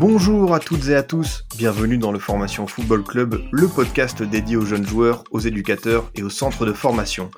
Bonjour à toutes et à tous, bienvenue dans le Formation Football Club, le podcast dédié aux jeunes joueurs, aux éducateurs et aux centres de formation.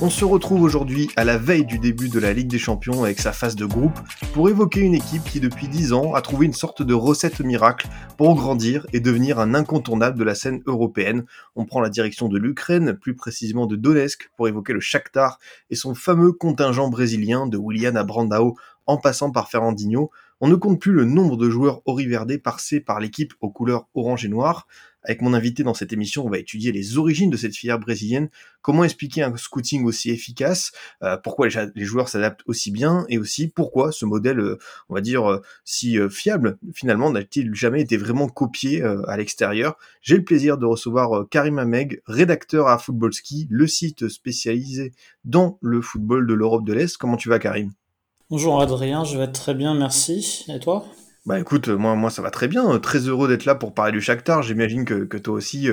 On se retrouve aujourd'hui à la veille du début de la Ligue des Champions avec sa phase de groupe pour évoquer une équipe qui depuis 10 ans a trouvé une sorte de recette miracle pour grandir et devenir un incontournable de la scène européenne. On prend la direction de l'Ukraine, plus précisément de Donetsk, pour évoquer le Shakhtar et son fameux contingent brésilien de William Abrandao en passant par Fernandinho, on ne compte plus le nombre de joueurs oriverdés passés par l'équipe aux couleurs orange et noir. Avec mon invité dans cette émission, on va étudier les origines de cette filière brésilienne, comment expliquer un scouting aussi efficace, euh, pourquoi les, joueurs s'adaptent aussi bien, et aussi pourquoi ce modèle, euh, on va dire, euh, si fiable, finalement, n'a-t-il jamais été vraiment copié à l'extérieur. J'ai le plaisir de recevoir Karim Ameg, rédacteur à Footballski, le site spécialisé dans le football de l'Europe de l'Est. Comment tu vas, Karim? Bonjour Adrien, je vais être très bien, merci. Et toi? Bah écoute, moi, moi ça va très bien, très heureux d'être là pour parler du Shakhtar. J'imagine que, que toi aussi,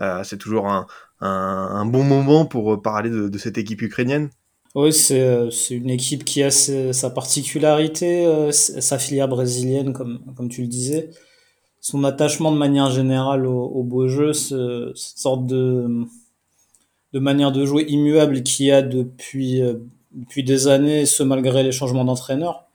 euh, c'est toujours un, un, un, bon moment pour parler de, de cette équipe ukrainienne. Oui, c'est une équipe qui a ses, sa particularité, euh, sa filière brésilienne, comme, comme tu le disais. Son attachement de manière générale au, au beau jeu, ce, cette sorte de, de manière de jouer immuable qu'il y a depuis, euh, depuis des années, ce malgré les changements d'entraîneur.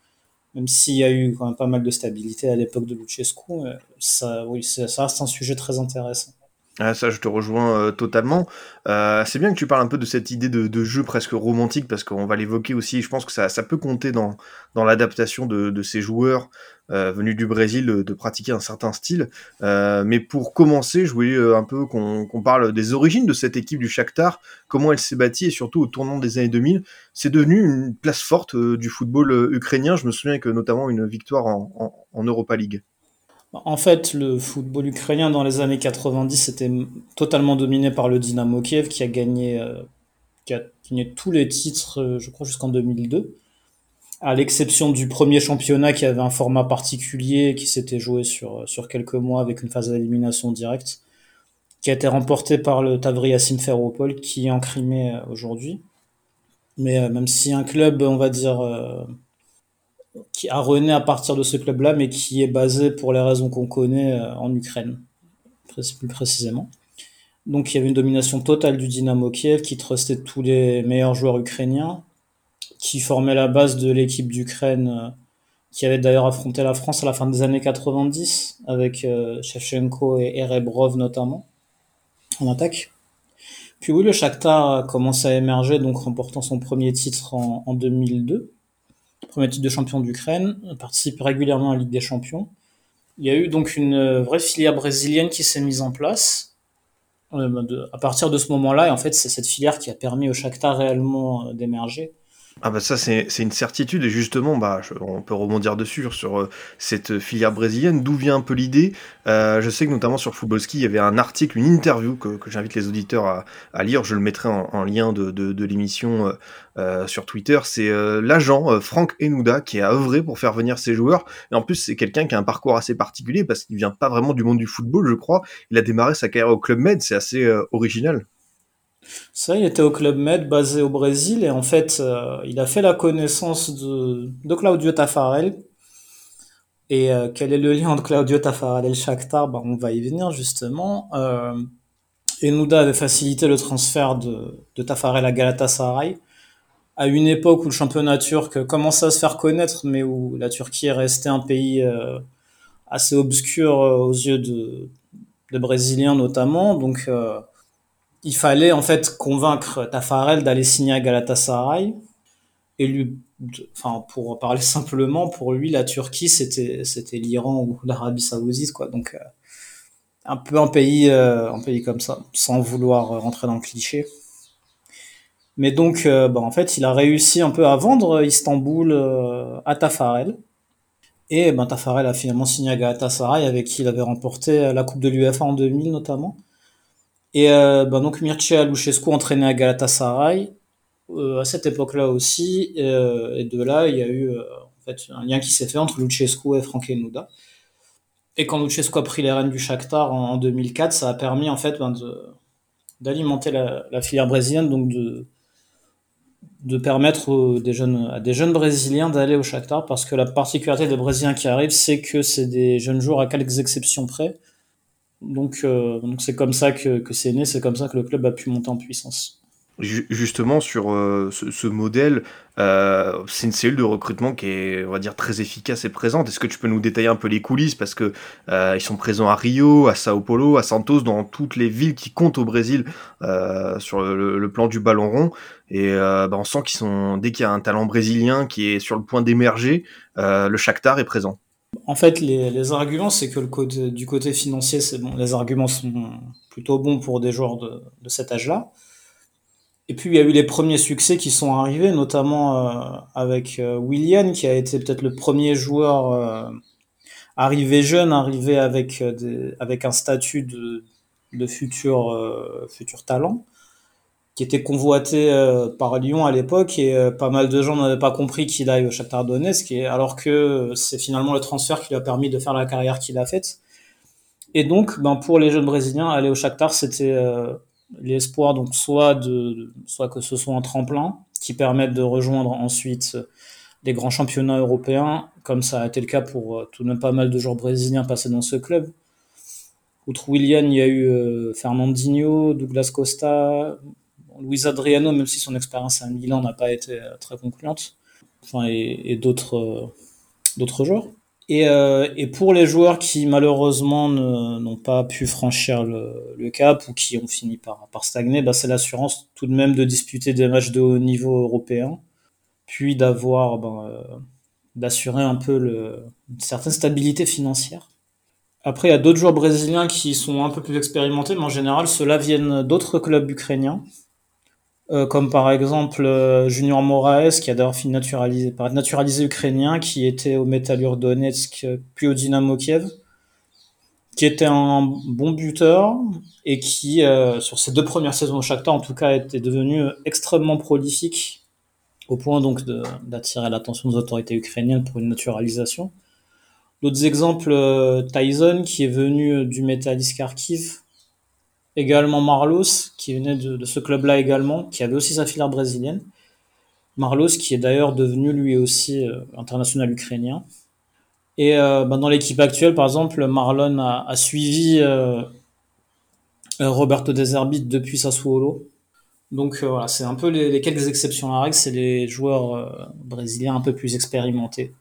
Même s'il y a eu quand même pas mal de stabilité à l'époque de Luchescu, ça, oui, ça reste un sujet très intéressant. Ah, ça, je te rejoins euh, totalement. Euh, c'est bien que tu parles un peu de cette idée de, jeu presque romantique, parce qu'on va l'évoquer aussi. Je pense que ça, peut compter dans, l'adaptation de, ces joueurs euh, venus du Brésil de, pratiquer un certain style. Mais pour commencer, je voulais un peu qu'on parle des origines de cette équipe du Shakhtar, comment elle s'est bâtie, et surtout au tournant des années 2000. C'est devenu une place forte du football ukrainien. Je me souviens que notamment une victoire en Europa League. En fait, le football ukrainien dans les années 90 était totalement dominé par le Dynamo Kiev qui a gagné, euh, qui a gagné tous les titres, euh, je crois, jusqu'en 2002. À l'exception du premier championnat qui avait un format particulier qui s'était joué sur, sur quelques mois avec une phase d'élimination directe, qui a été remporté par le Tavria Simferopol qui est en Crimée euh, aujourd'hui. Mais même si un club, on va dire, qui a rené à partir de ce club-là, mais qui est basé, pour les raisons qu'on connaît, en Ukraine, plus précisément. Donc il y avait une domination totale du Dynamo Kiev, qui trustait tous les meilleurs joueurs ukrainiens, qui formait la base de l'équipe d'Ukraine, qui avait d'ailleurs affronté la France à la fin des années 90, avec Shevchenko et Erebrov notamment, en attaque. Puis oui, le Shakhtar a commencé à émerger, donc remportant son premier titre en, en 2002 premier titre de champion d'Ukraine, participe régulièrement à la Ligue des Champions. Il y a eu donc une vraie filière brésilienne qui s'est mise en place. Euh, à partir de ce moment-là, et en fait, c'est cette filière qui a permis au Shakhtar réellement d'émerger. Ah bah ça c'est une certitude et justement bah on peut rebondir dessus sur, euh, cette filière brésilienne. D'où vient un peu l'idée? Euh, je sais que notamment sur Footballski il y avait un article une interview que, que j'invite les auditeurs à, à, lire. Je le mettrai en, en lien de, de, l'émission euh, sur Twitter. C'est l'agent Franck Enouda qui a œuvré pour faire venir ses joueurs. Et en plus c'est quelqu'un qui a un parcours assez particulier parce qu'il vient pas vraiment du monde du football je crois. Il a démarré sa carrière au Club Med c'est assez original ça, il était au Club Med, basé au Brésil, et en fait, euh, il a fait la connaissance de, Claudio Tafarel. Et euh, quel est le lien entre Claudio Tafarel et le Shakhtar? Ben, On va y venir, justement. Euh, Enouda avait facilité le transfert de, Tafarel à Galatasaray, à une époque où le championnat turc commençait à se faire connaître, mais où la Turquie est restée un pays euh, assez obscur aux yeux de, de Brésiliens notamment. Il fallait en fait convaincre Tafarel d'aller signer à Galatasaray et lui enfin pour parler simplement pour lui la Turquie c'était c'était l'Iran ou l'Arabie Saoudite quoi. Donc euh, un peu un pays euh, un pays comme ça sans vouloir rentrer dans le cliché. Mais donc euh, bah, en fait il a réussi un peu à vendre Istanbul à Tafarel. Et ben Tafarel a finalement signé à Galatasaray avec qui il avait remporté la coupe de l'UEFA en 2000 notamment Et euh, ben donc Mircea Lucescu entraîné à Galatasaray euh, à cette époque-là aussi. Euh, et de là, il y a eu euh, en fait un lien qui s'est fait entre Lucescu et Franck Nuda. Et quand Lucescu a pris les rênes du Shakhtar en, en 2004, ça a permis en fait ben, d'alimenter la, filière brésilienne, donc de de permettre des jeunes, à des jeunes brésiliens d'aller au Shakhtar parce que la particularité des brésiliens qui arrivent c'est que c'est des jeunes joueurs à quelques exceptions près donc euh, donc c'est comme ça que, que c'est né c'est comme ça que le club a pu monter en puissance Justement, sur euh, ce, modèle, euh, c'est une cellule de recrutement qui est, on va dire, très efficace et présente. Est-ce que tu peux nous détailler un peu les coulisses? Parce que ils sont présents à Rio, à Sao Paulo, à Santos, dans toutes les villes qui comptent au Brésil sur le, plan du ballon rond. Et bah, on sent qu'ils sont, dès qu'il y a un talent brésilien qui est sur le point d'émerger, le Shakhtar est présent. En fait, les, arguments, c'est que le côté, du côté financier, c'est bon. Les arguments sont plutôt bons pour des joueurs de, cet âge-là. Et puis il y a eu les premiers succès qui sont arrivés, notamment euh, avec euh, William, qui a été peut-être le premier joueur euh, arrivé jeune, arrivé avec, euh, des, avec un statut de, de futur, futur talent, qui était convoité euh, par Lyon à l'époque, et pas mal de gens n'avaient pas compris qu'il aille au Shakhtar Donetsk, et, alors que c'est finalement le transfert qui lui a permis de faire la carrière qu'il a faite. Et donc, ben, pour les jeunes Brésiliens, aller au Shakhtar, c'était l'espoir donc soit de soit que ce soit un tremplin qui permette de rejoindre ensuite les grands championnats européens comme ça a été le cas pour tout de même pas mal de joueurs brésiliens passés dans ce club outre William il y a eu euh, Fernandinho Douglas Costa Luis Adriano même si son expérience à Milan n'a pas été très concluante. Enfin et, d'autres euh, d'autres joueurs. Et, euh, et, pour les joueurs qui malheureusement n'ont pas pu franchir le, cap ou qui ont fini par, stagner, bah, c'est l'assurance tout de même de disputer des matchs de haut niveau européen, puis d'avoir bah, euh, d'assurer un peu une certaine stabilité financière. Après, il y a d'autres joueurs brésiliens qui sont un peu plus expérimentés, mais en général, ceux-là viennent d'autres clubs ukrainiens, euh, comme par exemple euh, Junior Moraes, qui a d'ailleurs fini naturalisé, par naturalisé ukrainien, qui était au Metalur Donetsk, puis au Dynamo Kiev, qui était un bon buteur et qui, euh, sur ses deux premières saisons au Shakhtar, en tout cas, était devenu extrêmement prolifique, au point donc d'attirer l'attention des autorités ukrainiennes pour une naturalisation. D'autres exemples, euh, Tyson, qui est venu du Metalist Kharkiv, également Marlos, qui venait de, ce club-là également, qui avait aussi sa filière brésilienne. Marlos, qui est d'ailleurs devenu lui aussi euh, international ukrainien. Et euh, ben dans l'équipe actuelle, par exemple, Marlon a, suivi euh, Roberto De Zerbi depuis Sassuolo. Donc voilà, c'est un peu les, les, quelques exceptions à la règle, c'est les joueurs brésiliens un peu plus expérimentés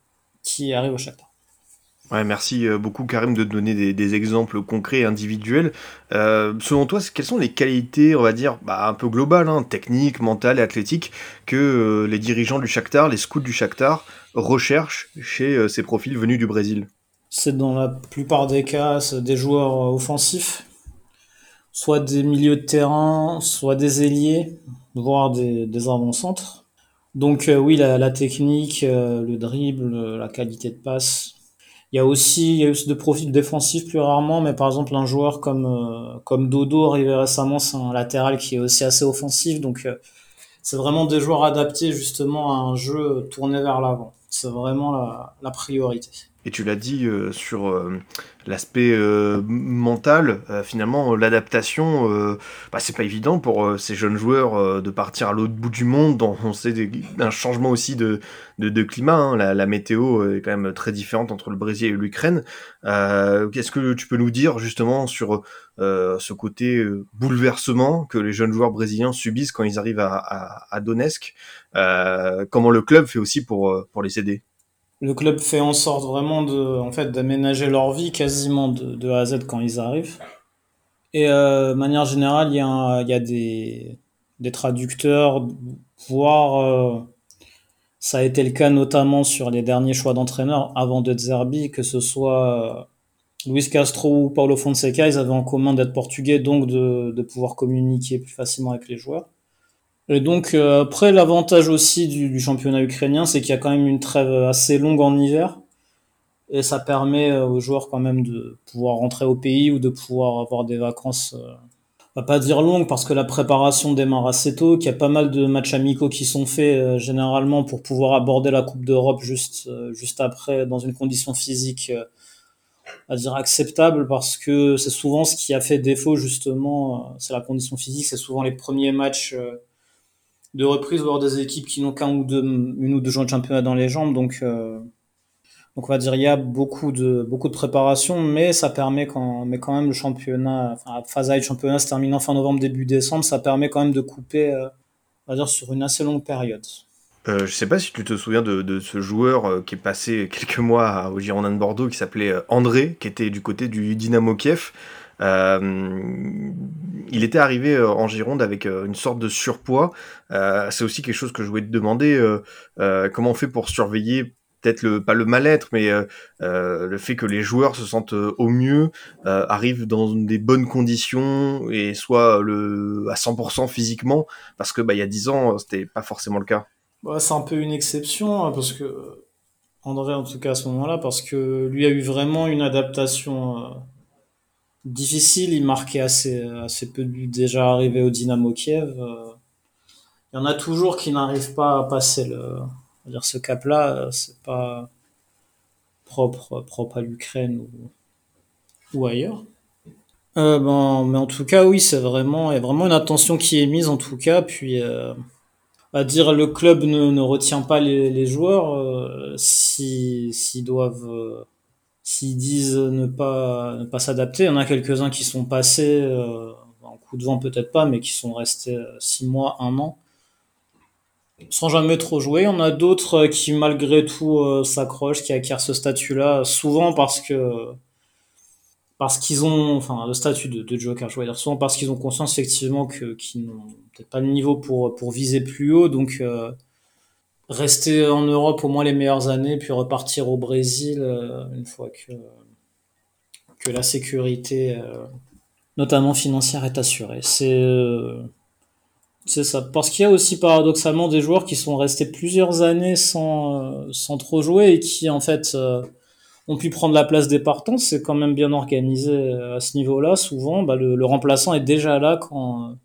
qui arrivent au Shakhtar. Ouais, merci euh, beaucoup Karim de donner des, exemples concrets et individuels. Euh, selon toi, quelles sont les qualités, on va dire, bah, un peu globales, hein, techniques, mentales et athlétiques, que euh, les dirigeants du Shakhtar, les scouts du Shakhtar, recherchent chez ces profils venus du Brésil? C'est dans la plupart des cas des joueurs offensifs, soit des milieux de terrain, soit des ailiers, voire des, des avant-centres. Donc oui, la technique, le dribble, la qualité de passe, il y a aussi, il y a aussi de profils défensifs plus rarement, mais par exemple un joueur comme euh, comme Dodo arrivé récemment, c'est un latéral qui est aussi assez offensif, donc euh, c'est vraiment des joueurs adaptés justement à un jeu tourné vers l'avant. C'est vraiment la priorité. Et tu l'as dit euh, sur euh, l'aspect euh, mental, finalement, l'adaptation, bah, c'est pas évident pour ces jeunes joueurs de partir à l'autre bout du monde. Dans, on sait des, un changement aussi de, de, de climat. Hein. La, météo est quand même très différente entre le Brésil et l'Ukraine. Qu'est-ce que tu peux nous dire justement sur ce côté bouleversement que les jeunes joueurs brésiliens subissent quand ils arrivent à, à, à Donetsk? Comment le club fait aussi pour, pour les aider? Le club fait en sorte vraiment de, en fait, d'aménager leur vie quasiment de, A à Z quand ils arrivent. Et euh, de manière générale, il y a, des, traducteurs, voire euh, ça a été le cas notamment sur les derniers choix d'entraîneurs avant de Zerbi, que ce soit euh, Luis Castro ou Paulo Fonseca, ils avaient en commun d'être portugais, donc de pouvoir communiquer plus facilement avec les joueurs. Et donc euh, après l'avantage aussi du, du championnat ukrainien, c'est qu'il y a quand même une trêve assez longue en hiver et ça permet euh, aux joueurs quand même de pouvoir rentrer au pays ou de pouvoir avoir des vacances. Euh, va pas dire longue parce que la préparation démarre assez tôt, qu'il y a pas mal de matchs amicaux qui sont faits euh, généralement pour pouvoir aborder la Coupe d'Europe juste euh, juste après dans une condition physique euh, à dire acceptable parce que c'est souvent ce qui a fait défaut justement, c'est la condition physique, c'est souvent les premiers matchs de reprise voire des équipes qui n'ont qu'un ou deux une ou deux de championnat dans les jambes donc donc on va dire il y a beaucoup de beaucoup de préparation, mais ça permet quand mais quand même le championnat, enfin la phase A championnat se termine en fin novembre début décembre, ça permet quand même de couper, euh, on va dire sur une assez longue période. Euh, je sais pas si tu te souviens de, de ce joueur euh, qui est passé quelques mois au Girondin de Bordeaux, qui s'appelait euh, André, qui était du côté du Dynamo Kiev. Il était arrivé en Gironde avec une sorte de surpoids. c'est aussi quelque chose que je voulais te demander. comment on fait pour surveiller peut-être le pas le mal-être, mais euh, euh, le fait que les joueurs se sentent euh, au mieux, arrivent dans des bonnes conditions et soient le à 100% physiquement, parce que bah il y a 10 ans c'était pas forcément le cas. C'est un peu une exception hein, parce que André en tout cas à ce moment-là, parce que lui a eu vraiment une adaptation difficile. Il marquait assez assez peu de buts déjà arrivé au Dynamo Kiev. Il y en a toujours qui n'arrivent pas à passer le dire ce cap-là, euh, c'est pas propre, propre à l'Ukraine ou, ailleurs. Euh, ben, mais en tout cas, oui, c'est vraiment, il y a vraiment une attention qui est mise en tout cas. Puis, euh, à dire le club ne, ne retient pas les, joueurs, euh, s'ils doivent, s'ils disent ne pas, ne pas s'adapter. Il y en a quelques-uns qui sont passés, en coup de vent peut-être pas, mais qui sont restés six mois, un an sans jamais trop jouer. On a d'autres euh, qui malgré tout euh, s'accrochent, qui acquièrent ce statut-là, souvent parce que parce qu'ils ont, enfin, le statut de, de joker, dire, souvent parce qu'ils ont conscience effectivement que qu'ils n'ont peut-être pas le niveau pour pour viser plus haut, donc euh, rester en Europe au moins les meilleures années, puis repartir au Brésil une fois que que la sécurité, notamment financière, est assurée. C'est c'est ça. Parce qu'il y a aussi paradoxalement des joueurs qui sont restés plusieurs années sans, euh, sans trop jouer et qui en fait euh, ont pu prendre la place des partants. C'est quand même bien organisé euh, à ce niveau-là. Souvent, bah, le, remplaçant est déjà là quand,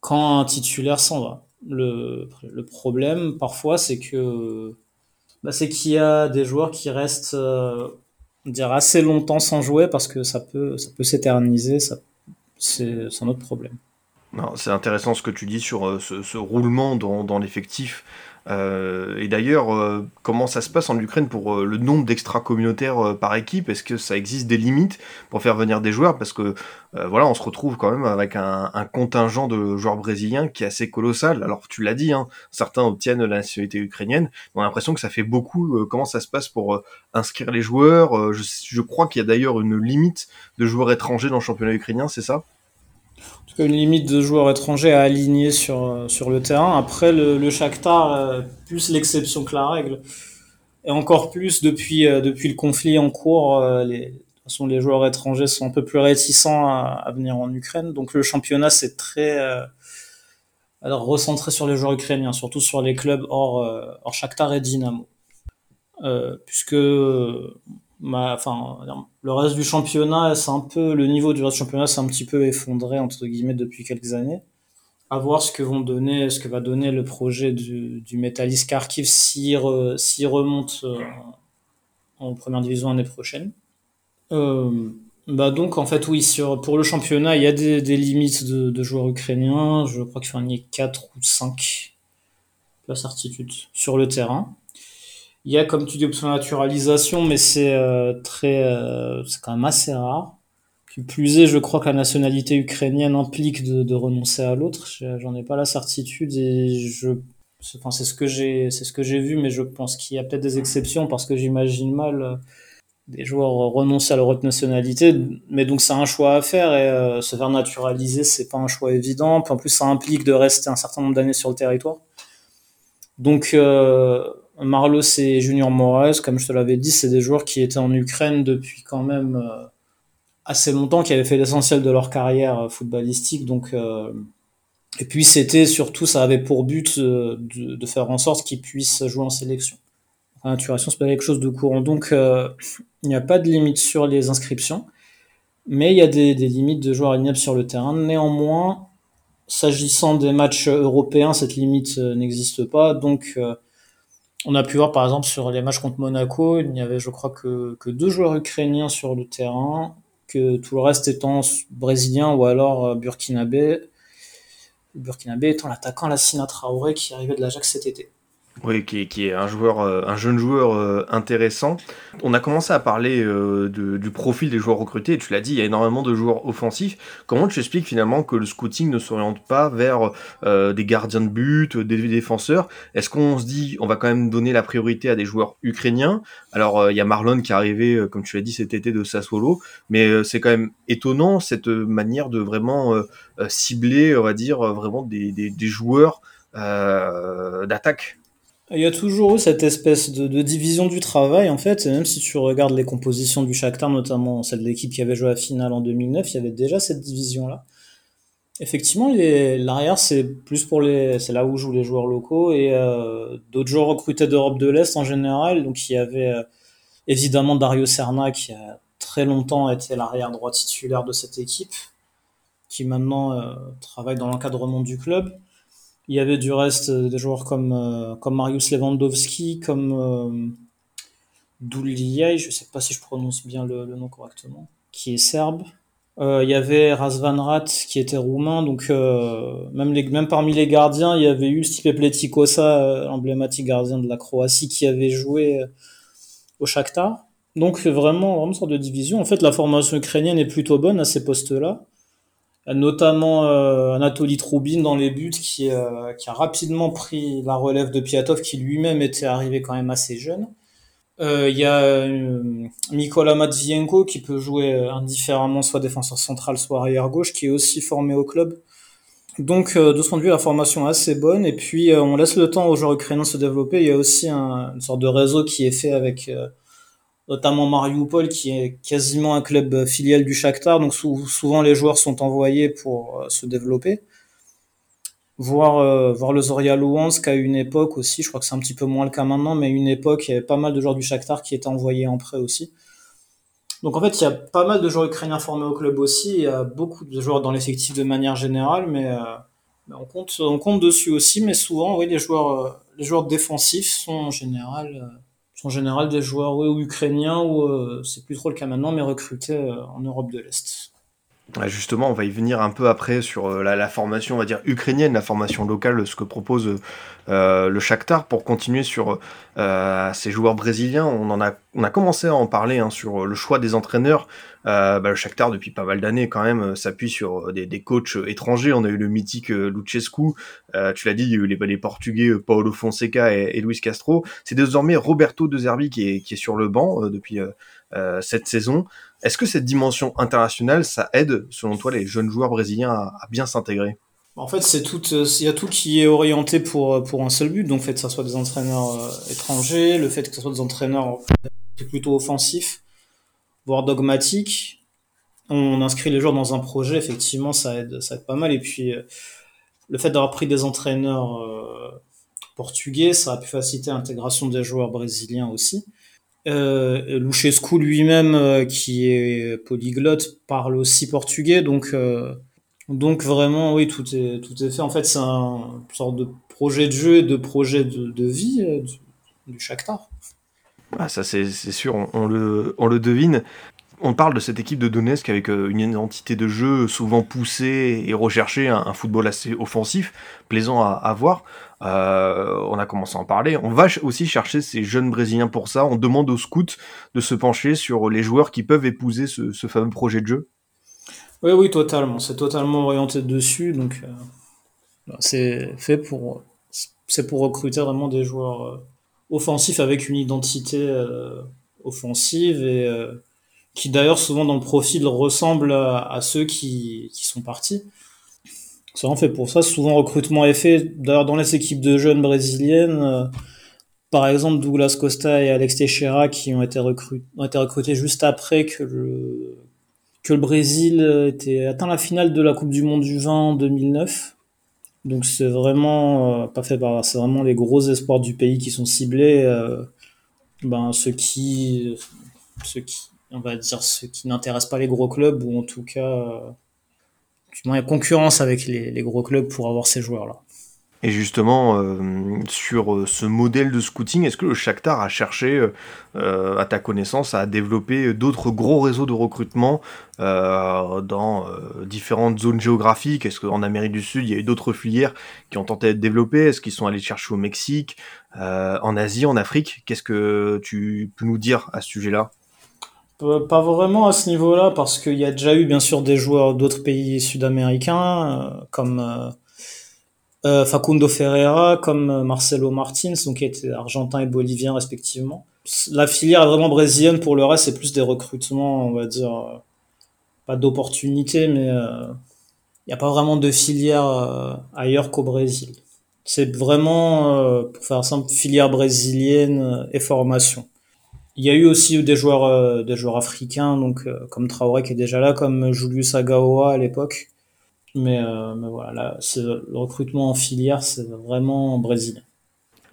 quand un titulaire s'en va. Le, le problème parfois, c'est que bah, c'est qu'il y a des joueurs qui restent dire assez longtemps sans jouer parce que ça peut ça peut s'éterniser. Ça, c'est un autre problème. C'est intéressant ce que tu dis sur euh, ce, roulement dans, dans l'effectif. Euh, et d'ailleurs, euh, comment ça se passe en Ukraine pour le nombre d'extra-communautaires par équipe? Est-ce que ça existe des limites pour faire venir des joueurs? Parce que voilà, on se retrouve quand même avec un, un, contingent de joueurs brésiliens qui est assez colossal. Alors tu l'as dit, hein, certains obtiennent la nationalité ukrainienne. On a l'impression que ça fait beaucoup. comment ça se passe pour inscrire les joueurs? Je, je crois qu'il y a d'ailleurs une limite de joueurs étrangers dans le championnat ukrainien, c'est ça? En tout cas, une limite de joueurs étrangers à aligner sur, euh, sur le terrain. Après, le, le Shakhtar, euh, plus l'exception que la règle. Et encore plus depuis, euh, depuis le conflit en cours, les, de façon, les joueurs étrangers sont un peu plus réticents à, à venir en Ukraine. Donc le championnat, c'est très alors, recentré sur les joueurs ukrainiens, surtout sur les clubs hors, hors Shakhtar et Dynamo. puisque enfin, le reste du championnat, c'est un peu le niveau du reste du championnat, c'est un petit peu effondré entre guillemets depuis quelques années. À voir ce que vont donner, ce que va donner le projet du, du Metalist Kharkiv s'il remonte euh, en première division l'année prochaine. Euh, bah donc en fait oui sur pour le championnat il y a des, limites de, joueurs ukrainiens je crois qu'il faut en y 4 ou 5 la certitude sur le terrain il y a, comme tu dis, option naturalisation, mais c'est euh, très, euh, c'est quand même assez rare. Puis plus est, je crois que la nationalité ukrainienne implique de, de renoncer à l'autre. J'en ai pas la certitude et je, enfin, c'est ce que j'ai, c'est ce que j'ai vu, mais je pense qu'il y a peut-être des exceptions parce que j'imagine mal euh, des joueurs renoncer à leur autre nationalité. Mais donc c'est un choix à faire et se faire naturaliser, c'est pas un choix évident. Puis en plus, ça implique de rester un certain nombre d'années sur le territoire. Donc Marlos et Junior Moraes, comme je te l'avais dit, c'est des joueurs qui étaient en Ukraine depuis quand même euh, assez longtemps, qui avaient fait l'essentiel de leur carrière euh, footballistique. Donc, euh, et puis c'était surtout, ça avait pour but de, faire en sorte qu'ils puissent jouer en sélection. La naturation, c'est pas quelque chose de courant. Donc, il n'y a pas de limite sur les inscriptions. Mais il y a des, limites de joueurs ignables sur le terrain. Néanmoins, s'agissant des matchs européens, cette limite n'existe pas. Donc, on a pu voir par exemple sur les matchs contre Monaco, il n'y avait, je crois, que, deux joueurs ukrainiens sur le terrain, que tout le reste étant brésilien ou alors euh, burkinabé. Burkinabé étant l'attaquant Lassina Traoré qui arrivait de l'Ajax cet été. Oui, qui, qui est un joueur, euh, un jeune joueur euh, intéressant. On a commencé à parler euh, de- du profil des joueurs recrutés. Tu l'as dit, il y a énormément de joueurs offensifs. Comment tu expliques finalement que le scouting ne s'oriente pas vers euh, des gardiens de but, des défenseurs? Est-ce qu'on se dit, on va quand même donner la priorité à des joueurs ukrainiens? Alors, euh, il y a Marlon qui est arrivé, comme tu l'as dit, cet été de Sassuolo, mais c'est quand même étonnant cette manière de vraiment euh, cibler, on va dire, vraiment des, des, des joueurs d'attaque. Il y a toujours eu cette espèce de, division du travail, en fait, et même si tu regardes les compositions du Shakhtar, notamment celle de l'équipe qui avait joué à la finale en 2009, il y avait déjà cette division-là. Effectivement, l'arrière, c'est plus pour les, c'est là où jouent les joueurs locaux et euh, d'autres joueurs recrutés d'Europe de l'Est en général. Donc, il y avait euh, évidemment Dario Serna qui a très longtemps été l'arrière droit titulaire de cette équipe, qui maintenant euh, travaille dans l'encadrement du club. Il y avait du reste euh, des joueurs comme, euh, comme Marius Lewandowski, comme euh, Douliaj, je sais pas si je prononce bien le, nom correctement, qui est serbe. Il y avait Razvan Rat qui était roumain, donc même, parmi les gardiens, il y avait eu Stipe Pletikosa, emblématique gardien de la Croatie, qui avait joué au Shakhtar. Donc vraiment, vraiment sorte de division. En fait, la formation ukrainienne est plutôt bonne à ces postes-là notamment euh, Anatoly Troubin dans les buts qui, euh, qui a rapidement pris la relève de Piatov qui lui-même était arrivé quand même assez jeune. Euh, Il y a euh, Mikola Matvienko qui peut jouer indifféremment soit défenseur central soit arrière gauche qui est aussi formé au club. Donc de ce point de vue la formation est assez bonne et puis on laisse le temps aux joueurs ukrainiens se développer. Il y a aussi un, une sorte de réseau qui est fait avec notamment Mariupol qui est quasiment un club filial du Shakhtar, donc sou- souvent les joueurs sont envoyés pour euh, se développer. Voir, euh, voir le Zoria Luhansk à une époque aussi, je crois que c'est un petit peu moins le cas maintenant, mais une époque, il y avait pas mal de joueurs du Shakhtar qui étaient envoyés en prêt aussi. Donc en fait, il y a pas mal de joueurs ukrainiens formés au club aussi, il y a beaucoup de joueurs dans l'effectif de manière générale, mais, euh, on, compte, dessus aussi, mais souvent, oui, les joueurs, euh, défensifs sont en général... euh, en général des joueurs ukrainiens ou euh, c'est plus trop le cas maintenant, mais recrutés euh, en Europe de l'Est. Justement, on va y venir un peu après sur euh, la formation, on va dire ukrainienne, la formation locale, ce que propose euh, le Shakhtar pour continuer sur euh, ces joueurs brésiliens. On en a, on a commencé à en parler hein, sur le choix des entraîneurs. Euh, bah, le Shakhtar depuis pas mal d'années quand même euh, s'appuie sur euh, des, des coachs étrangers. On a eu le mythique euh, Luchescu, euh, tu l'as dit, il y a eu les, les Portugais euh, Paulo Fonseca et, et Luis Castro. C'est désormais Roberto De Zerbi qui est, qui est sur le banc euh, depuis euh, euh, cette saison. Est-ce que cette dimension internationale, ça aide, selon toi, les jeunes joueurs brésiliens à, à bien s'intégrer? En fait, c'est tout, euh, il y a tout qui est orienté pour, euh, pour un seul but. Donc, le fait que ça soit des entraîneurs euh, étrangers, le fait que ce soit des entraîneurs plutôt offensifs, voire dogmatiques. On inscrit les joueurs dans un projet, effectivement, ça aide, pas mal. Et puis, le fait d'avoir pris des entraîneurs portugais, ça a pu faciliter l'intégration des joueurs brésiliens aussi. Luchescu lui-même, qui est polyglotte, parle aussi portugais, donc donc vraiment, oui, tout est tout est fait. En fait, c'est un sorte de projet de jeu et de projet de, vie euh, du, du Shakhtar. ah, Ça, c'est sûr, on, le, devine. On parle de cette équipe de Donetsk avec euh, une identité de jeu souvent poussée et recherchée, un, football assez offensif, plaisant à, voir. Euh, on a commencé à en parler. On va aussi chercher ces jeunes Brésiliens pour ça. On demande aux scouts de se pencher sur les joueurs qui peuvent épouser ce fameux projet de jeu. Oui, oui, totalement. C'est totalement orienté dessus, donc euh, c'est fait pour c'est pour recruter vraiment des joueurs euh, offensifs avec une identité euh, offensive et euh, qui d'ailleurs souvent dans le profil ressemblent à, ceux qui, qui sont partis. C'est vraiment fait pour ça. Souvent, recrutement est fait d'ailleurs dans les équipes de jeunes brésiliennes. euh, par exemple, Douglas Costa et Alex Teixeira qui ont été, recrutés, ont été recrutés juste après que le, que le Brésil était atteint la finale de la Coupe du Monde du vin en 2009. Donc c'est vraiment euh, pas fait par c'est vraiment les gros espoirs du pays qui sont ciblés. euh, ben ceux qui ceux qui on va dire, ce qui n'intéresse pas les gros clubs, ou en tout cas, il y a concurrence avec les, les gros clubs pour avoir ces joueurs-là. Et justement, euh, sur euh, ce modèle de scouting, est-ce que le Shakhtar a cherché, euh, à ta connaissance, à développer d'autres gros réseaux de recrutement dans différentes zones géographiques? Est-ce qu'en Amérique du Sud, il y a eu d'autres filières qui ont tenté d'être développées? Est-ce qu'ils sont allés chercher au Mexique, en Asie, en Afrique? Qu'est-ce que tu peux nous dire à ce sujet-là? Pas vraiment à ce niveau-là, parce qu'il y a déjà eu bien sûr des joueurs d'autres pays sud-américains, comme euh, Facundo Ferreira comme euh, Marcelo Martins, donc qui étaient argentin et bolivien respectivement. La filière est vraiment brésilienne. Pour le reste, c'est plus des recrutements, on va dire, euh, pas d'opportunités, mais il n'y a pas vraiment de filière ailleurs qu'au Brésil. C'est vraiment, pour faire simple, filière brésilienne et formation. Il y a eu aussi des joueurs, des joueurs africains, donc comme Traoré qui est déjà là, comme Julius Agaoa à l'époque, mais, euh, mais voilà, le recrutement en filière, c'est vraiment brésilien.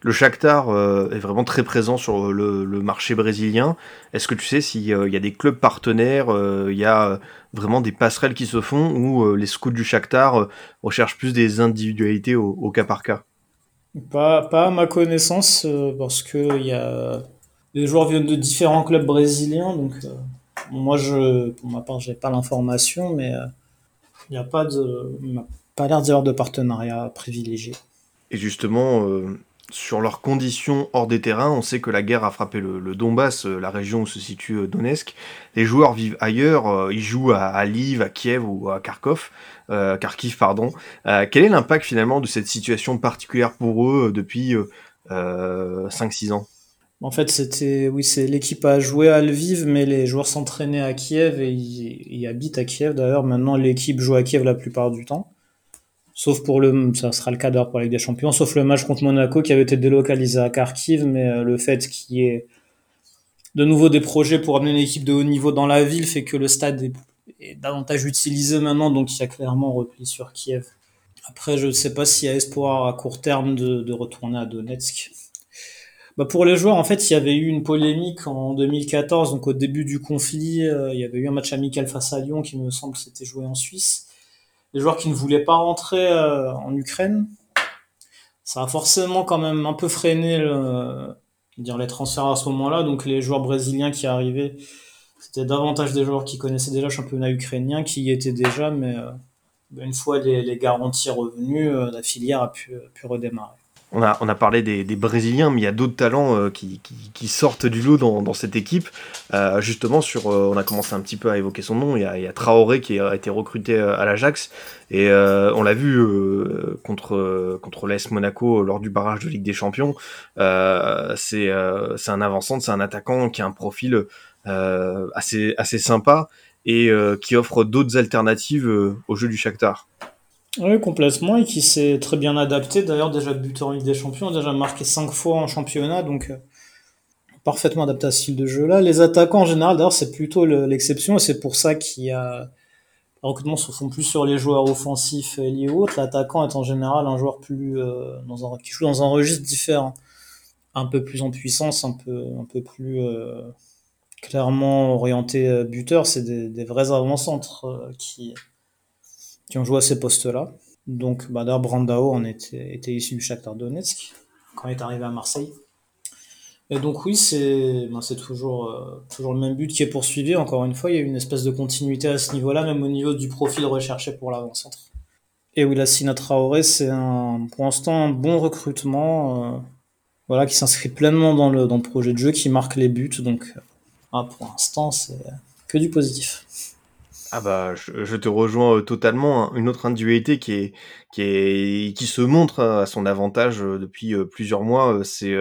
Le Shakhtar euh, est vraiment très présent sur le, marché brésilien. Est-ce que tu sais s'il euh, y a des clubs partenaires, il y a vraiment des passerelles qui se font ou les scouts du Shakhtar recherchent plus des individualités au, cas par cas? Pas, pas à ma connaissance, parce que y a... les joueurs viennent de différents clubs brésiliens. Donc, moi, je, pour ma part, j'ai pas l'information, mais il n'y a pas de, pas l'air d'y avoir de partenariat privilégié. Et justement, euh, sur leurs conditions hors des terrains, on sait que la guerre a frappé le, Donbass, euh, la région où se situe euh, Donetsk. Les joueurs vivent ailleurs, ils jouent à, Lviv, à Kiev ou à Kharkov, Kharkiv, pardon. quel est l'impact finalement de cette situation particulière pour eux depuis 5-6 ans? En fait, c'était, oui, c'est l'équipe a joué à Lviv, mais les joueurs s'entraînaient à Kiev et ils, habitent à Kiev. D'ailleurs, maintenant, l'équipe joue à Kiev la plupart du temps. Sauf pour le, ça sera le cas pour la Ligue des Champions, sauf le match contre Monaco qui avait été délocalisé à Kharkiv, mais euh, le fait qu'il y ait de nouveau des projets pour amener une équipe de haut niveau dans la ville fait que le stade est, davantage utilisé maintenant, donc il y a clairement repli sur Kiev. Après, je ne sais pas s'il y a espoir à court terme de retourner à Donetsk. Bah pour les joueurs, en fait, il y avait eu une polémique en 2014, donc au début du conflit, euh, il y avait eu un match amical face à Lyon qui me semble s'était joué en Suisse. Les joueurs qui ne voulaient pas rentrer euh, en Ukraine, ça a forcément quand même un peu freiné le, dire les transferts à ce moment-là. Donc les joueurs brésiliens qui arrivaient, c'était davantage des joueurs qui connaissaient déjà le championnat ukrainien, qui y étaient déjà, mais euh, une fois les, garanties revenues, la filière a pu redémarrer on a, parlé des, Brésiliens, mais il y a d'autres talents euh, qui, sortent du lot dans, cette équipe. Euh, justement, euh, on a commencé un petit peu à évoquer son nom. Il y a, Traoré qui a été recruté à l'Ajax. Et on l'a vu contre, contre l'AS Monaco lors du barrage de Ligue des Champions. c'est un avançant, c'est un attaquant qui a un profil assez, assez sympa et qui offre d'autres alternatives au jeu du Shakhtar. Oui, complètement, et qui s'est très bien adapté. D'ailleurs, déjà buteur en Ligue des Champions, déjà marqué 5 fois en championnat, donc euh, parfaitement adapté à ce style de jeu-là. Les attaquants en général, d'ailleurs, c'est plutôt l'exception, et c'est pour ça qu'il y a. Les recrutements se font plus sur les joueurs offensifs liés ou autres. L'attaquant est en général un joueur plus euh, qui joue dans un registre différent, un peu plus en puissance, un peu un peu plus euh, clairement orienté buteur. C'est des, des vrais avant-centres qui qui ont joué à ces postes-là. Donc, bah, d'ailleurs, Brandao en était, issu du Shakhtar Donetsk quand il est arrivé à Marseille. Et donc oui, c'est toujours euh, toujours le même but qui est poursuivi. Encore une fois, il y a une espèce de continuité à ce niveau-là, même au niveau du profil recherché pour l'avant-centre. Et oui, la Sina Traoré, c'est pour l'instant un bon recrutement, euh, voilà, qui s'inscrit pleinement dans le dans le projet de jeu, qui marque les buts. Donc, euh, ah, pour l'instant, c'est que du positif. Ah bah, je, te rejoins euh, totalement. Hein. Une autre individualité qui est qui est qui se montre à son avantage euh, depuis euh, plusieurs mois, c'est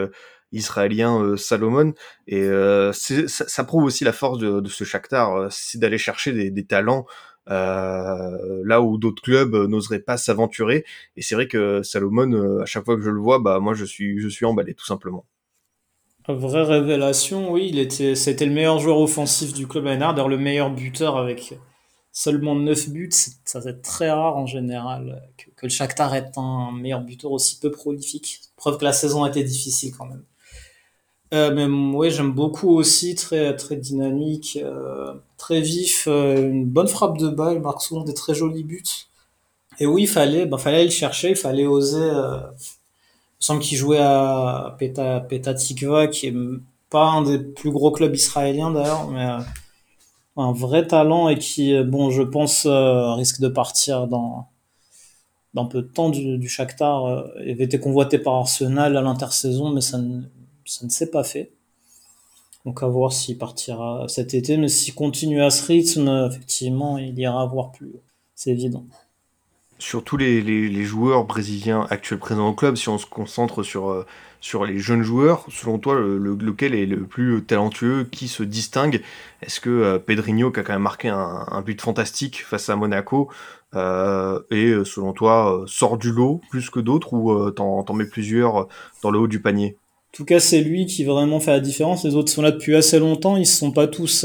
israélien Salomon et ça, ça, prouve aussi la force de, de ce Shakhtar, c'est d'aller chercher des, des talents là où d'autres clubs n'oseraient pas s'aventurer. Et c'est vrai que Salomon, à chaque fois que je le vois, bah moi je suis je suis emballé tout simplement. Vraie révélation, oui, il était, c'était le meilleur joueur offensif du club à d'ailleurs le meilleur buteur avec seulement 9 buts, ça c'est très rare en général que, le Shakhtar ait un meilleur buteur aussi peu prolifique. Preuve que la saison a été difficile quand même. Euh, mais oui, j'aime beaucoup aussi, très très dynamique, euh, très vif, euh, une bonne frappe de balle, il marque souvent des très jolis buts. Et oui, il fallait, bah, fallait le chercher, il fallait oser. Il me semble qu'il jouait à Peta, Peta Tikva, qui est pas un des plus gros clubs israéliens d'ailleurs, mais un vrai talent et qui, euh, bon, je pense, euh, risque de partir dans dans peu de temps du, du Shakhtar. Euh, il avait été convoité par Arsenal à l'intersaison, mais ça ne, ça ne s'est pas fait. Donc à voir s'il partira cet été, mais s'il continue à ce rythme, effectivement, il ira voir plus haut. C'est évident. Sur tous les, les- joueurs brésiliens actuels présents au club, si on se concentre sur, euh, sur les jeunes joueurs, selon toi, le- le- lequel est le plus talentueux, qui se distingue? Est-ce que euh, Pedrinho, qui a quand même marqué un, but fantastique face à Monaco, euh, et euh, selon toi, sort du lot plus que d'autres, ou t'en, mets plusieurs dans le haut du panier? En tout cas, c'est lui qui vraiment fait la différence. Les autres sont là depuis assez longtemps. Ils ne sont pas tous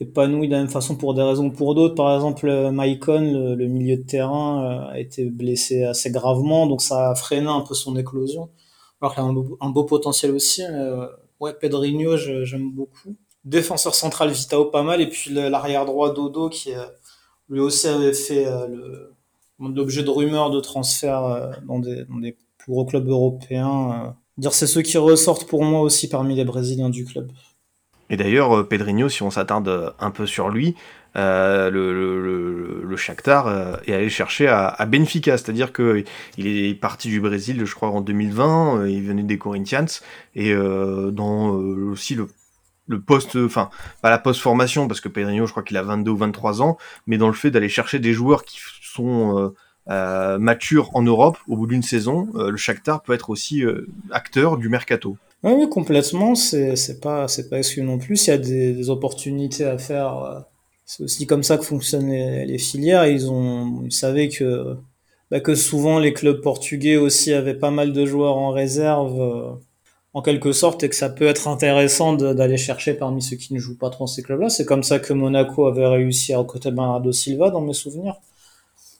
épanouis de la même façon pour des raisons ou pour d'autres. Par exemple, Maicon, le, le milieu de terrain, a été blessé assez gravement, donc ça a freiné un peu son éclosion. Alors qu'il a un beau, potentiel aussi. euh, ouais, Pedrinho, j'aime beaucoup. Défenseur central, Vitao, pas mal. Et puis l'arrière droit, Dodo, qui euh, lui aussi avait fait euh, l'objet de rumeurs de transfert dans, des, dans des plus gros clubs européens. Dire c'est ceux qui ressortent pour moi aussi parmi les Brésiliens du club. Et d'ailleurs, euh, Pedrinho, si on s'attarde euh, un peu sur lui, euh, le, le, Shakhtar est allé chercher à, Benfica, c'est-à-dire que il est parti du Brésil, je crois, en 2020, euh, il venait des Corinthians, et dans aussi le, le poste, enfin, pas la post-formation, parce que Pedrinho, je crois qu'il a 22 ou 23 ans, mais dans le fait d'aller chercher des joueurs qui sont matures en Europe au bout d'une saison, le Shakhtar peut être aussi acteur du mercato. Oui, complètement. C'est pas c'est pas exclu non plus. Il y a des, opportunités à faire. euh, C'est aussi comme ça que fonctionnent les, filières. Ils ont ils savaient que bah, que souvent les clubs portugais aussi avaient pas mal de joueurs en réserve. euh, en quelque sorte, et que ça peut être intéressant de- d'aller chercher parmi ceux qui ne jouent pas trop dans ces clubs-là. C'est comme ça que Monaco avait réussi à recruter Bernardo Silva, dans mes souvenirs.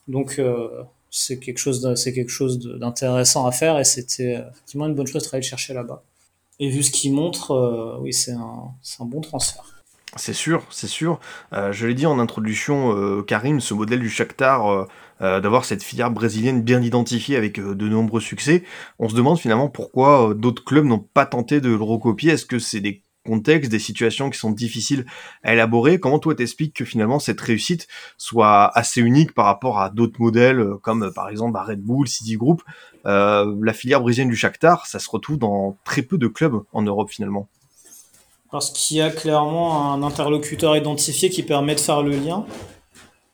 Donc, euh, c'est quelque chose de- de- d'intéressant à faire, et c'était euh, effectivement une bonne chose d'aller le chercher là-bas. Et vu ce qu'il montre, euh, oui, c'est un, bon transfert. C'est sûr, c'est sûr. Euh, je l'ai dit en introduction, euh, Karim, ce modèle du Shakhtar, d'avoir cette filière brésilienne bien identifiée avec de nombreux succès, on se demande finalement pourquoi d'autres clubs n'ont pas tenté de le recopier. Est-ce que c'est des contextes, des situations qui sont difficiles à élaborer? Comment toi t'expliques que finalement cette réussite soit assez unique par rapport à d'autres modèles comme par exemple à Red Bull, City Group Euh, La filière brésilienne du Shakhtar, ça se retrouve dans très peu de clubs en Europe finalement. Parce qu'il y a clairement un interlocuteur identifié qui permet de faire le lien.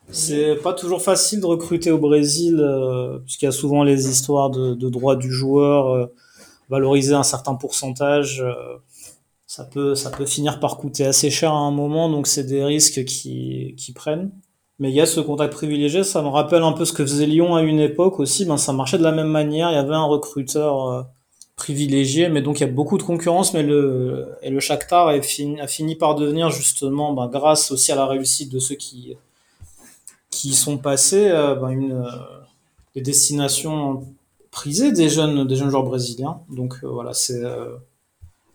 C'est pas toujours facile de recruter au Brésil, euh, puisqu'il y a souvent les histoires de, droits du joueur, euh, valoriser un certain pourcentage. ça peut, ça peut finir par coûter assez cher à un moment, donc c'est des risques qui prennent. Mais il y a ce contact privilégié, ça me rappelle un peu ce que faisait Lyon à une époque aussi, ben ça marchait de la même manière, il y avait un recruteur euh, privilégié, mais donc il y a beaucoup de concurrence, mais le, et le Shakhtar a fini, par devenir justement, ben, grâce aussi à la réussite de ceux qui, qui sont passés, euh, ben, une, euh, des destinations prisées des jeunes, des jeunes joueurs brésiliens. Donc voilà, c'est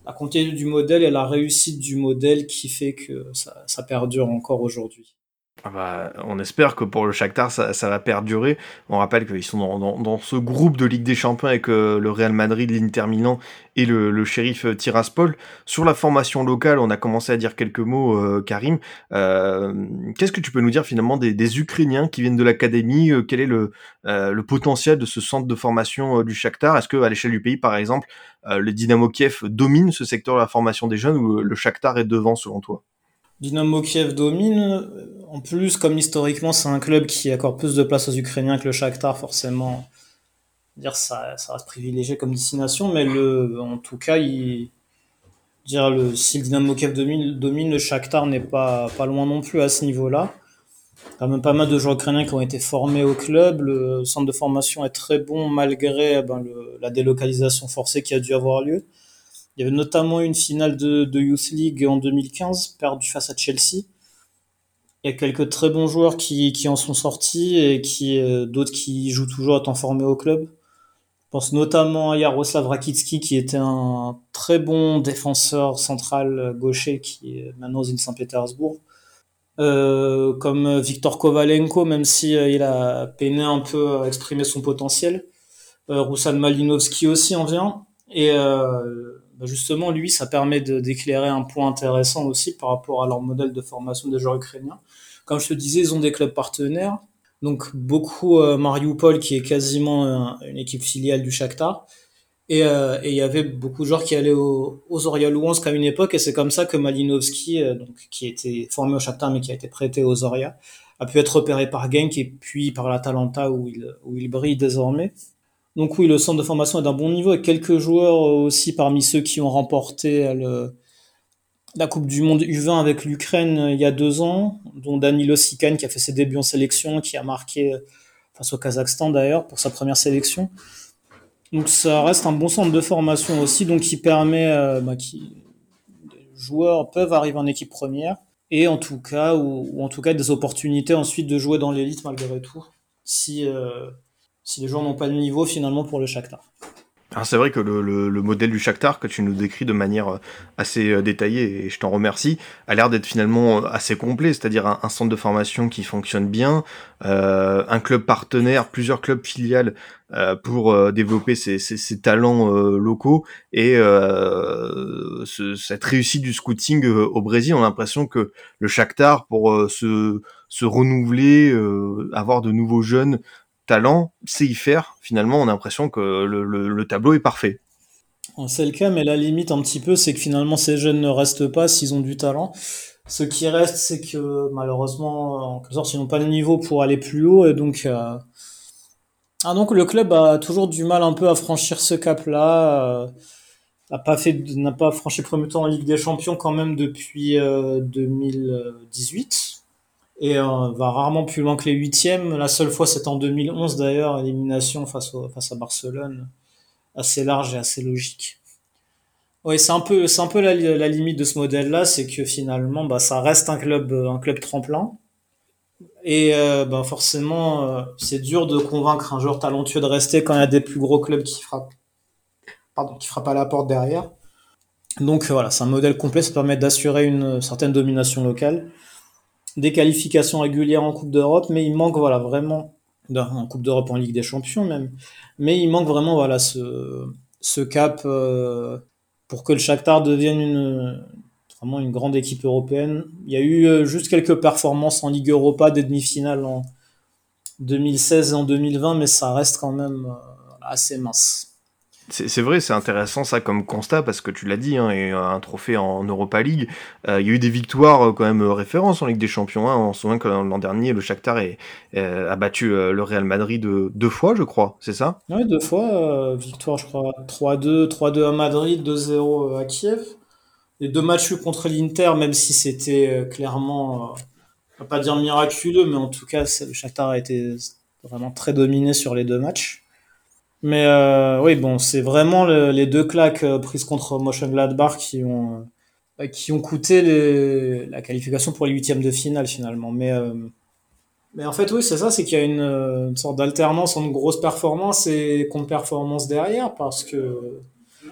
la continuité du modèle et la réussite du modèle qui fait que ça, ça perdure encore aujourd'hui. Ah bah, on espère que pour le Shakhtar, ça, va perdurer. On rappelle qu'ils sont dans, dans, dans ce groupe de Ligue des Champions avec euh, le Real Madrid, l'Inter Milan et le, le shérif euh, Tiraspol. Sur la formation locale, on a commencé à dire quelques mots, euh, Karim. Qu'est-ce que tu peux nous dire finalement des, Ukrainiens qui viennent de l'académie? Quel est le, le potentiel de ce centre de formation du Shakhtar? Est-ce que à l'échelle du pays, par exemple, le Dynamo Kiev domine ce secteur de la formation des jeunes ou le Shakhtar est devant selon toi? Dynamo Kiev domine. En plus, comme historiquement, c'est un club qui accorde plus de place aux Ukrainiens que le Shakhtar, forcément. Dire ça, ça reste privilégié comme destination, mais le, en tout cas, il, dire le, si le Dynamo Kiev domine, le Shakhtar n'est pas, pas loin non plus à ce niveau-là. Quand même pas mal de joueurs ukrainiens qui ont été formés au club. Le centre de formation est très bon malgré ben, le, la délocalisation forcée qui a dû avoir lieu. Il y avait notamment une finale de, de Youth League en 2015, perdue face à Chelsea. Il y a quelques très bons joueurs qui, qui en sont sortis et qui, euh, d'autres qui jouent toujours étant formés au club. Je pense notamment à Yaroslav Rakitski, qui était un très bon défenseur central gaucher, qui est maintenant aux Saint-Pétersbourg. Euh, comme Viktor Kovalenko, même si euh, il a peiné un peu à exprimer son potentiel. Euh, Ruslan Malinovski aussi en vient. Et euh, bah, justement, lui, ça permet d'éclairer un point intéressant aussi par rapport à leur modèle de formation des joueurs ukrainiens. Comme je te disais, ils ont des clubs partenaires. Donc beaucoup euh, Mariupol, qui est quasiment une équipe filiale du Shakhtar. Euh, et il y avait beaucoup de joueurs qui allaient aux, aux Oria Louhansk à une époque, et c'est comme ça que Malinovski, euh, donc, qui était formé au Shakhtar mais qui a été prêté aux Oria, a pu être repéré par Genk et puis par l'Atalanta où où il brille désormais. Donc oui, le centre de formation est d'un bon niveau, et quelques joueurs aussi parmi ceux qui ont remporté la Coupe du Monde U20 avec l'Ukraine euh, il y a deux ans, dont Danilo Sikan qui a fait ses débuts en sélection, qui a marqué face au Kazakhstan d'ailleurs pour sa première sélection. Donc ça reste un bon centre de formation aussi, donc qui permet euh, bah, les joueurs peuvent arriver en équipe première et en tout cas ou, en tout cas des opportunités ensuite de jouer dans l'élite malgré tout si euh, si les joueurs n'ont pas le niveau finalement pour le Shakhtar. C'est vrai que le, le, le, modèle du Shakhtar que tu nous décris de manière euh, assez euh, détaillée, et je t'en remercie, a l'air d'être finalement euh, assez complet, c'est-à-dire un, centre de formation qui fonctionne bien, euh, un club partenaire, plusieurs clubs filiales euh, pour développer ses, ses, ses talents locaux, et ce, cette réussite du scouting au Brésil, on a l'impression que le Shakhtar, pour se, se renouveler, avoir de nouveaux jeunes, talent, sait y faire, finalement, on a l'impression que le, le, le, tableau est parfait. C'est le cas, mais la limite un petit peu, c'est que finalement ces jeunes ne restent pas s'ils ont du talent. Ce qui reste, c'est que malheureusement, en quelque sorte, ils n'ont pas le niveau pour aller plus haut, et donc, euh... ah, donc le club a toujours du mal un peu à franchir ce cap-là. Euh, n'a pas fait, n'a pas franchi le premier temps en Ligue des Champions quand même depuis euh, 2018 et euh, va rarement plus loin que les huitièmes. La seule fois, c'est en 2011 d'ailleurs, élimination face, au, face à Barcelone, assez large et assez logique. Oui, c'est un peu, c'est un peu la, la, limite de ce modèle-là, c'est que finalement, bah, ça reste un club, un club tremplin. Et euh, bah, forcément, euh, c'est dur de convaincre un joueur talentueux de rester quand il y a des plus gros clubs qui frappent, pardon, qui frappent à la porte derrière. Donc voilà, c'est un modèle complet, ça permet d'assurer une certaine domination locale des qualifications régulières en Coupe d'Europe, mais il manque voilà vraiment en Coupe d'Europe en Ligue des Champions même, mais il manque vraiment voilà ce cap euh, pour que le Shakhtar devienne une vraiment une grande équipe européenne. Il y a eu euh, juste quelques performances en Ligue Europa des demi-finales en 2016 et en 2020, mais ça reste quand même euh, assez mince. C'est vrai, c'est intéressant ça comme constat parce que tu l'as dit, hein, et un trophée en Europa League. Euh, il y a eu des victoires euh, quand même euh, références en Ligue des Champions. Hein. On se souvient que l'an dernier, le Shakhtar euh, a battu le Real Madrid deux fois, je crois, c'est ça? Oui, deux fois. victoire, je crois, 3-2, 3-2 à Madrid, 2-0 à Kiev. Les deux matchs contre l'Inter, même si c'était clairement, on va pas dire miraculeux, mais en tout cas, le Shakhtar a été vraiment très dominé sur les deux matchs. Mais euh, oui, bon, c'est vraiment le, les deux claques euh, prises contre Mönchengladbach qui ont euh, qui ont coûté la qualification pour les huitièmes de finale finalement. Mais mais en fait, oui, c'est ça, c'est qu'il y a une, sorte d'alternance entre grosse performance et contre-performance derrière, parce que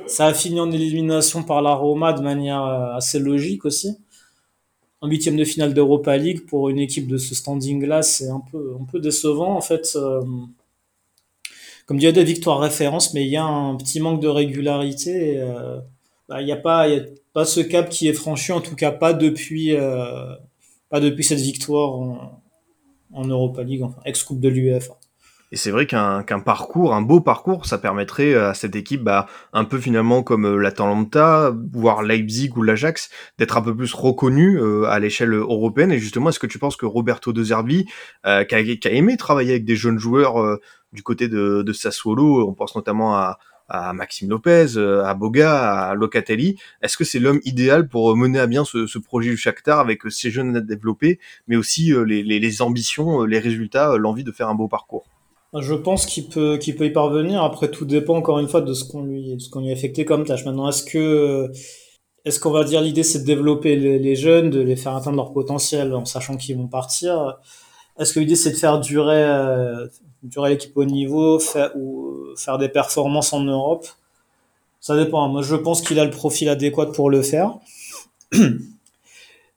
ça a fini en élimination par la Roma de manière assez logique aussi. En huitième de finale d'Europa League pour une équipe de ce standing-là, c'est un peu un peu décevant en fait. Euh, comme il y a des victoires références, mais il y a un petit manque de régularité. Euh, bah, il n'y a pas, il y a pas ce cap qui est franchi, en tout cas pas depuis, euh, pas depuis cette victoire en, Europa League, enfin ex coupe de l'UEFA. Et c'est vrai qu'un parcours, un beau parcours, ça permettrait à cette équipe, bah, un peu finalement comme euh, l'Atalanta, voire Leipzig ou l'Ajax, d'être un peu plus reconnu euh, à l'échelle européenne. Et justement, est-ce que tu penses que Roberto De Zerbi, euh, qui, a, qui, a, aimé travailler avec des jeunes joueurs euh, du côté de, Sassuolo, on pense notamment à, Maxime Lopez, à Boga, à Locatelli. Est-ce que c'est l'homme idéal pour mener à bien ce, projet du Shakhtar avec ces jeunes à développer, mais aussi les, ambitions, les résultats, l'envie de faire un beau parcours? Je pense qu'il peut, y parvenir. Après, tout dépend encore une fois de ce qu'on lui, a comme tâche. Maintenant, est-ce que, qu'on va dire l'idée c'est de développer les, jeunes, de les faire atteindre leur potentiel en sachant qu'ils vont partir? Est-ce que l'idée c'est de faire durer, euh, durer l'équipe au niveau, faire, ou faire des performances en Europe. Ça dépend. Moi, je pense qu'il a le profil adéquat pour le faire.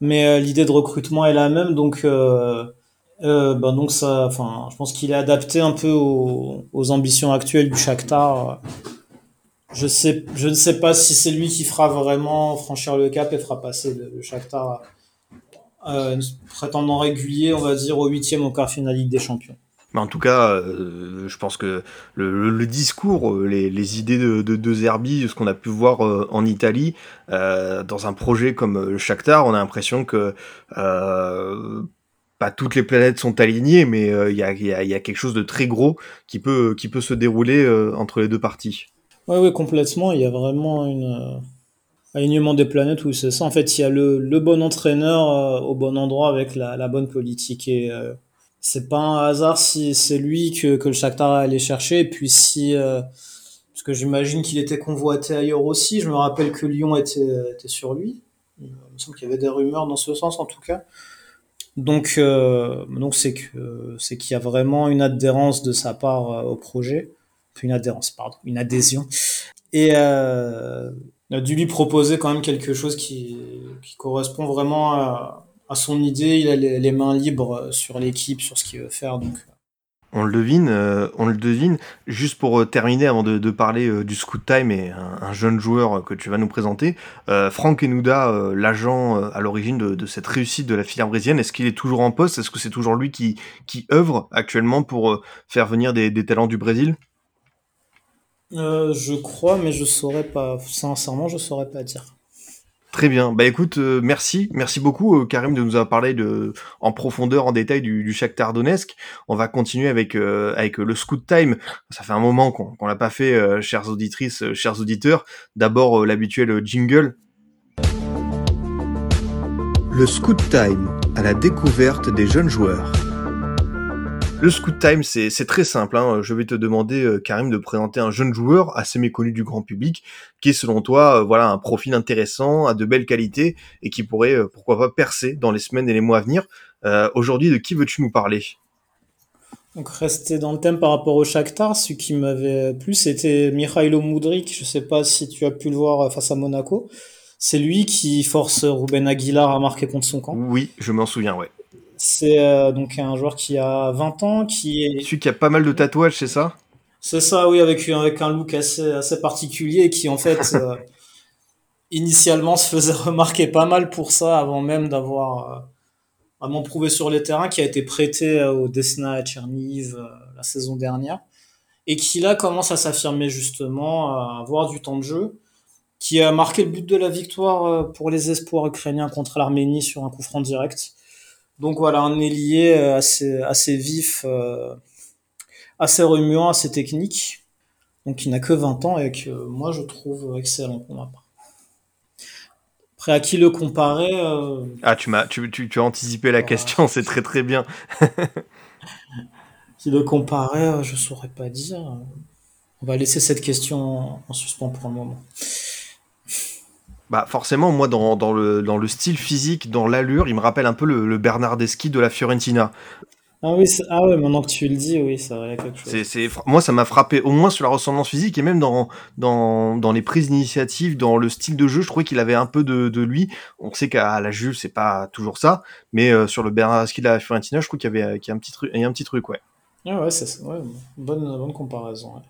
Mais euh, l'idée de recrutement est la même, donc euh, euh, ben donc ça, enfin, je pense qu'il est adapté un peu aux, ambitions actuelles du Shakhtar. Je sais, je ne sais pas si c'est lui qui fera vraiment franchir le cap et fera passer le, le Shakhtar euh, prétendant régulier, on va dire, au huitième au quart finale Ligue des Champions. En tout cas, euh, je pense que le, discours, euh, les, idées de, de, Zerbi, ce qu'on a pu voir euh, en Italie, dans un projet comme le Shakhtar, on a l'impression que pas toutes les planètes sont alignées, mais il y a, quelque chose de très gros qui peut, qui peut se dérouler entre les deux parties. Oui, oui, complètement. Il y a vraiment une alignement des planètes où c'est ça. En fait, il y a le, bon entraîneur au bon endroit avec la, la bonne politique et c'est pas un hasard si c'est lui que, que le Shakhtar allait chercher. Et puis si, euh, parce que j'imagine qu'il était convoité ailleurs aussi. Je me rappelle que Lyon était, était sur lui. Il me semble qu'il y avait des rumeurs dans ce sens en tout cas. Donc, euh, donc c'est que c'est qu'il y a vraiment une adhérence de sa part euh, au projet, une adhérence, pardon, une adhésion, et euh, on a dû lui proposer quand même quelque chose qui, qui correspond vraiment à, à son idée, il a les, les mains libres sur l'équipe, sur ce qu'il veut faire. Donc. On le devine, euh, on le devine. Juste pour euh, terminer, avant de, de parler euh, du Scoot Time et un, un, jeune joueur que tu vas nous présenter, euh, Franck Enouda, euh, l'agent à l'origine de, de, cette réussite de la filière brésilienne, est-ce qu'il est toujours en poste? Est-ce que c'est toujours lui qui, qui œuvre actuellement pour faire venir des, des talents du Brésil? Je crois, mais je saurais pas. Sincèrement, je saurais pas dire. Très bien. Bah écoute, euh, merci, merci beaucoup euh, Karim de nous avoir parlé de en profondeur, en détail du, du Shakhtar Donetsk. On va continuer avec euh, avec le Scoot Time. Ça fait un moment qu'on qu'on l'a pas fait, chères auditrices, chers auditeurs. D'abord l'habituel jingle. Le Scoot Time à la découverte des jeunes joueurs. Le Scoot Time, c'est très simple. Hein. Je vais te demander, euh, Karim, de présenter un jeune joueur assez méconnu du grand public, qui est selon toi, euh, voilà, un profil intéressant, à de belles qualités, et qui pourrait, euh, pourquoi pas, percer dans les semaines et les mois à venir. Euh, Aujourd'hui, de qui veux-tu nous parler? Donc rester dans le thème par rapport au Shakhtar, ce qui m'avait plu, c'était Mikhailo Mudrik. Je sais pas si tu as pu le voir face à Monaco. C'est lui qui force Ruben Aguilar à marquer contre son camp. Oui, je m'en souviens, ouais. C'est euh, donc un joueur qui a 20 ans, qui est... Celui qui a pas mal de tatouages, c'est ça? C'est ça, oui, avec, avec un look assez, assez particulier qui en fait, euh, initialement se faisait remarquer pas mal pour ça avant même d'avoir euh, vraiment prouvé sur les terrains, qui a été prêté au Desna à Tcherniv euh, la saison dernière et qui là commence à s'affirmer justement, à avoir du temps de jeu, qui a marqué le but de la victoire pour les espoirs ukrainiens contre l'Arménie sur un coup franc direct. Donc voilà, un ailier assez, assez vif, euh, assez remuant, assez technique. Donc il n'a que 20 ans et que moi je trouve excellent pour ma part. Après, à qui le comparer euh... Ah, tu, m'as, tu, tu, tu, as anticipé la question, c'est très très bien. qui le comparer, je saurais pas dire. On va laisser cette question en suspens pour un moment. Bah forcément, moi, dans, dans, le, dans le style physique, dans l'allure, il me rappelle un peu le, le Bernardeschi de la Fiorentina. Ah oui, ah ouais, maintenant que tu le dis, oui, ça aurait quelque chose. C'est, c'est, moi, ça m'a frappé, au moins sur la ressemblance physique et même dans, dans, dans les prises d'initiative, dans le style de jeu, je trouvais qu'il avait un peu de, de lui. On sait qu'à la Juve, c'est pas toujours ça, mais euh, sur le Bernardeschi de la Fiorentina, je trouve qu'il y avait, qu'il y a un petit truc, il y a un petit truc, ouais. Ah ouais, c'est ouais, bonne, bonne comparaison. Ouais.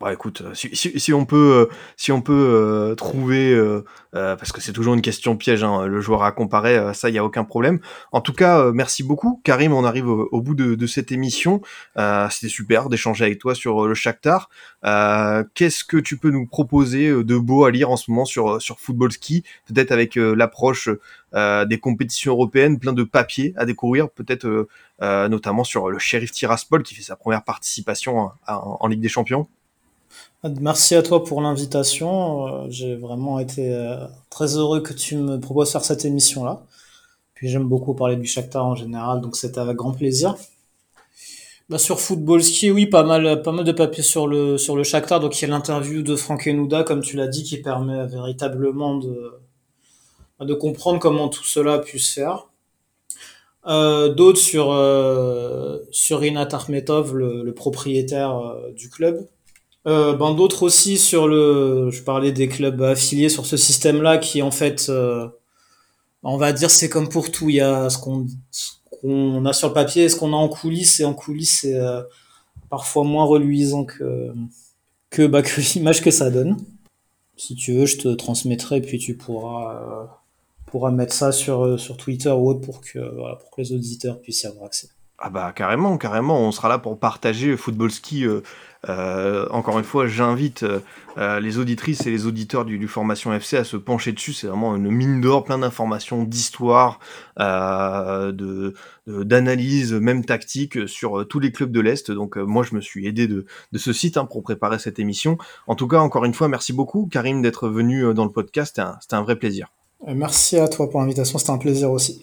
Bah écoute, si, si, si, on peut, si on peut euh, trouver, euh, euh, parce que c'est toujours une question piège, hein, le joueur à comparer, euh, ça, il y a aucun problème. En tout cas, euh, merci beaucoup, Karim. On arrive au, au bout de, de, cette émission. C'était super d'échanger avec toi sur le Shakhtar. Qu'est-ce que tu peux nous proposer de beau à lire en ce moment sur sur Football Ski, peut-être avec l'approche des compétitions européennes, plein de papiers à découvrir, peut-être notamment sur le Sheriff Tiraspol qui fait sa première participation en, en Ligue des Champions. Merci à toi pour l'invitation. Euh, j'ai vraiment été euh, très heureux que tu me proposes faire cette émission-là. Puis j'aime beaucoup parler du Shakhtar en général, donc c'était avec grand plaisir. Bah, sur Football Ski, oui, pas mal, pas mal de papiers sur le, sur le Shakhtar. Donc il y a l'interview de Franck Enouda, comme tu l'as dit, qui permet véritablement de, de comprendre comment tout cela a pu se faire. d'autres sur sur Rinat Armetov, le, propriétaire du club. Ben d'autres aussi sur le, je parlais des clubs affiliés sur ce système-là qui en fait, on va dire c'est comme pour tout, il y a ce qu'on a sur le papier et ce qu'on a en coulisses et en coulisses c'est parfois moins reluisant que que, bah, que l'image que ça donne. Si tu veux, je te transmettrai, puis tu pourras, euh, pourras mettre ça sur, euh, sur Twitter ou autre pour que, voilà, pour que les auditeurs puissent y avoir accès. Ah bah carrément, carrément, on sera là pour partager Football Ski. Euh, euh, encore une fois, j'invite euh, les auditrices et les auditeurs du, du, Formation FC à se pencher dessus. C'est vraiment une mine d'or, plein d'informations, d'histoire, de d'analyse, même tactique sur tous les clubs de l'Est. Donc moi, je me suis aidé de, de ce site hein, pour préparer cette émission. En tout cas, encore une fois, merci beaucoup, Karim, d'être venu dans le podcast. C'était un, un vrai plaisir. Merci à toi pour l'invitation, c'était un plaisir aussi.